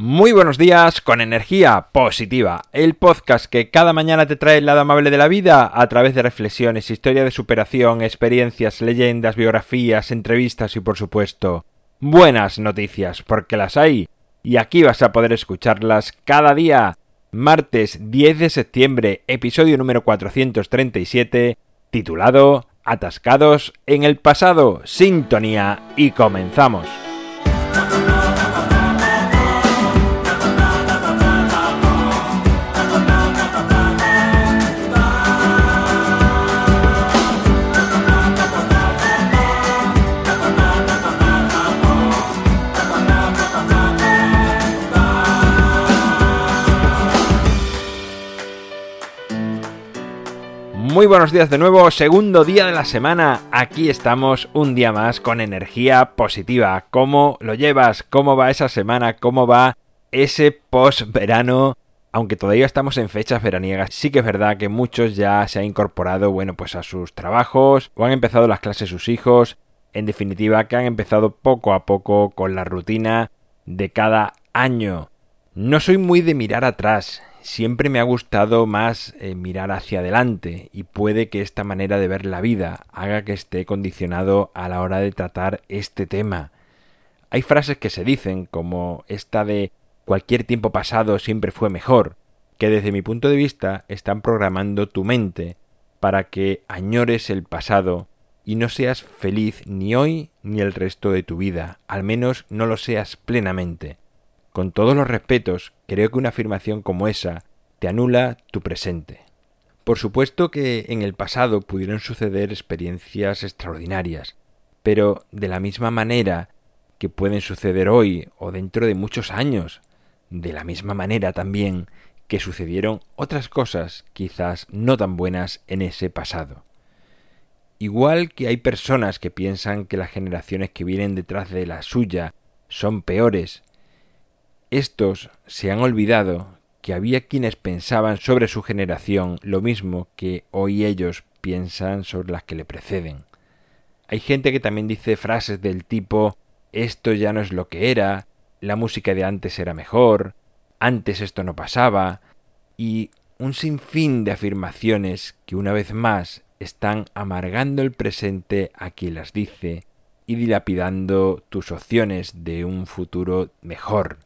Muy buenos días con energía positiva, el podcast que cada mañana te trae el lado amable de la vida a través de reflexiones, historia de superación, experiencias, leyendas, biografías, entrevistas y por supuesto buenas noticias, porque las hay y aquí vas a poder escucharlas cada día. Martes 10 de septiembre, episodio número 437, titulado Atascados en el pasado, sintonía y comenzamos. Muy buenos días de nuevo, segundo día de la semana. Aquí estamos un día más con energía positiva. ¿Cómo lo llevas? ¿Cómo va esa semana? ¿Cómo va ese post-verano? Aunque todavía estamos en fechas veraniegas, sí que es verdad que muchos ya se han incorporado, bueno, pues a sus trabajos o han empezado las clases sus hijos. En definitiva, que han empezado poco a poco con la rutina de cada año. No soy muy de mirar atrás, siempre me ha gustado más eh, mirar hacia adelante y puede que esta manera de ver la vida haga que esté condicionado a la hora de tratar este tema. Hay frases que se dicen como esta de cualquier tiempo pasado siempre fue mejor, que desde mi punto de vista están programando tu mente para que añores el pasado y no seas feliz ni hoy ni el resto de tu vida, al menos no lo seas plenamente. Con todos los respetos, creo que una afirmación como esa te anula tu presente. Por supuesto que en el pasado pudieron suceder experiencias extraordinarias, pero de la misma manera que pueden suceder hoy o dentro de muchos años, de la misma manera también que sucedieron otras cosas quizás no tan buenas en ese pasado. Igual que hay personas que piensan que las generaciones que vienen detrás de la suya son peores estos se han olvidado que había quienes pensaban sobre su generación lo mismo que hoy ellos piensan sobre las que le preceden. Hay gente que también dice frases del tipo esto ya no es lo que era, la música de antes era mejor, antes esto no pasaba, y un sinfín de afirmaciones que una vez más están amargando el presente a quien las dice y dilapidando tus opciones de un futuro mejor.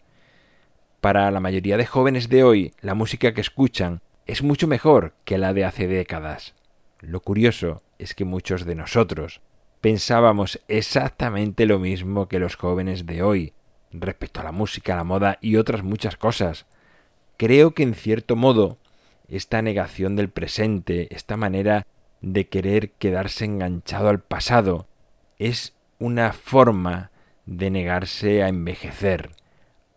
Para la mayoría de jóvenes de hoy, la música que escuchan es mucho mejor que la de hace décadas. Lo curioso es que muchos de nosotros pensábamos exactamente lo mismo que los jóvenes de hoy, respecto a la música, la moda y otras muchas cosas. Creo que en cierto modo esta negación del presente, esta manera de querer quedarse enganchado al pasado, es una forma de negarse a envejecer,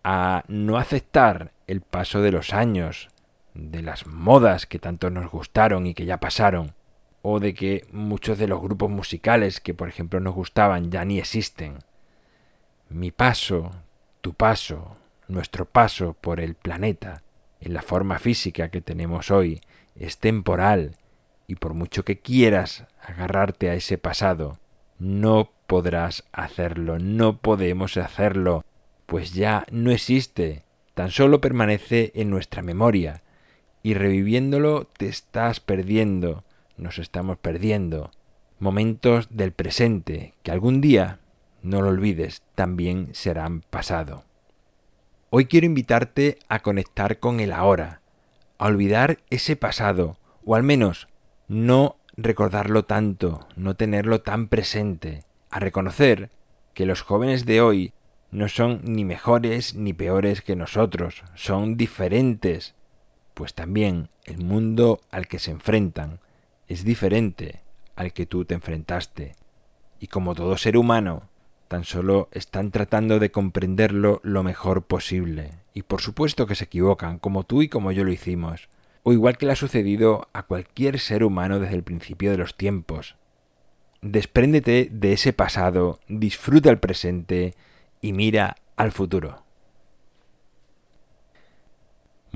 a no aceptar el paso de los años, de las modas que tanto nos gustaron y que ya pasaron, o de que muchos de los grupos musicales que por ejemplo nos gustaban ya ni existen. Mi paso, tu paso, nuestro paso por el planeta, en la forma física que tenemos hoy, es temporal, y por mucho que quieras agarrarte a ese pasado, no podrás hacerlo, no podemos hacerlo, pues ya no existe, tan solo permanece en nuestra memoria, y reviviéndolo te estás perdiendo, nos estamos perdiendo, momentos del presente que algún día, no lo olvides, también serán pasado. Hoy quiero invitarte a conectar con el ahora, a olvidar ese pasado, o al menos no recordarlo tanto, no tenerlo tan presente, a reconocer que los jóvenes de hoy no son ni mejores ni peores que nosotros, son diferentes, pues también el mundo al que se enfrentan es diferente al que tú te enfrentaste. Y como todo ser humano, tan solo están tratando de comprenderlo lo mejor posible. Y por supuesto que se equivocan, como tú y como yo lo hicimos, o igual que le ha sucedido a cualquier ser humano desde el principio de los tiempos. Despréndete de ese pasado, disfruta el presente y mira al futuro.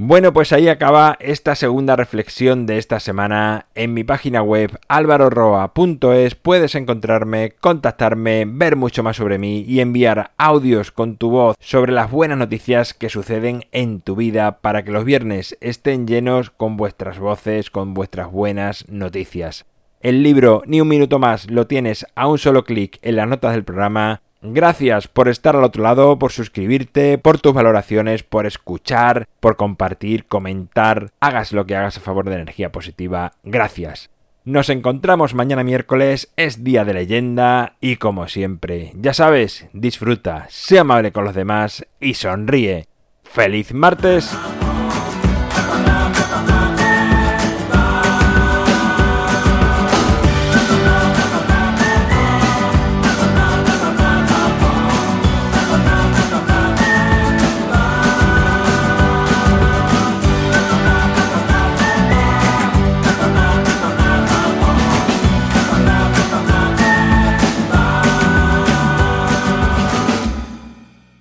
Bueno, pues ahí acaba esta segunda reflexión de esta semana. En mi página web alvaroroa.es puedes encontrarme, contactarme, ver mucho más sobre mí y enviar audios con tu voz sobre las buenas noticias que suceden en tu vida para que los viernes estén llenos con vuestras voces, con vuestras buenas noticias. El libro Ni un minuto más lo tienes a un solo clic en las notas del programa Gracias por estar al otro lado, por suscribirte, por tus valoraciones, por escuchar, por compartir, comentar, hagas lo que hagas a favor de energía positiva. Gracias. Nos encontramos mañana miércoles, es día de leyenda y como siempre, ya sabes, disfruta, sea amable con los demás y sonríe. ¡Feliz martes!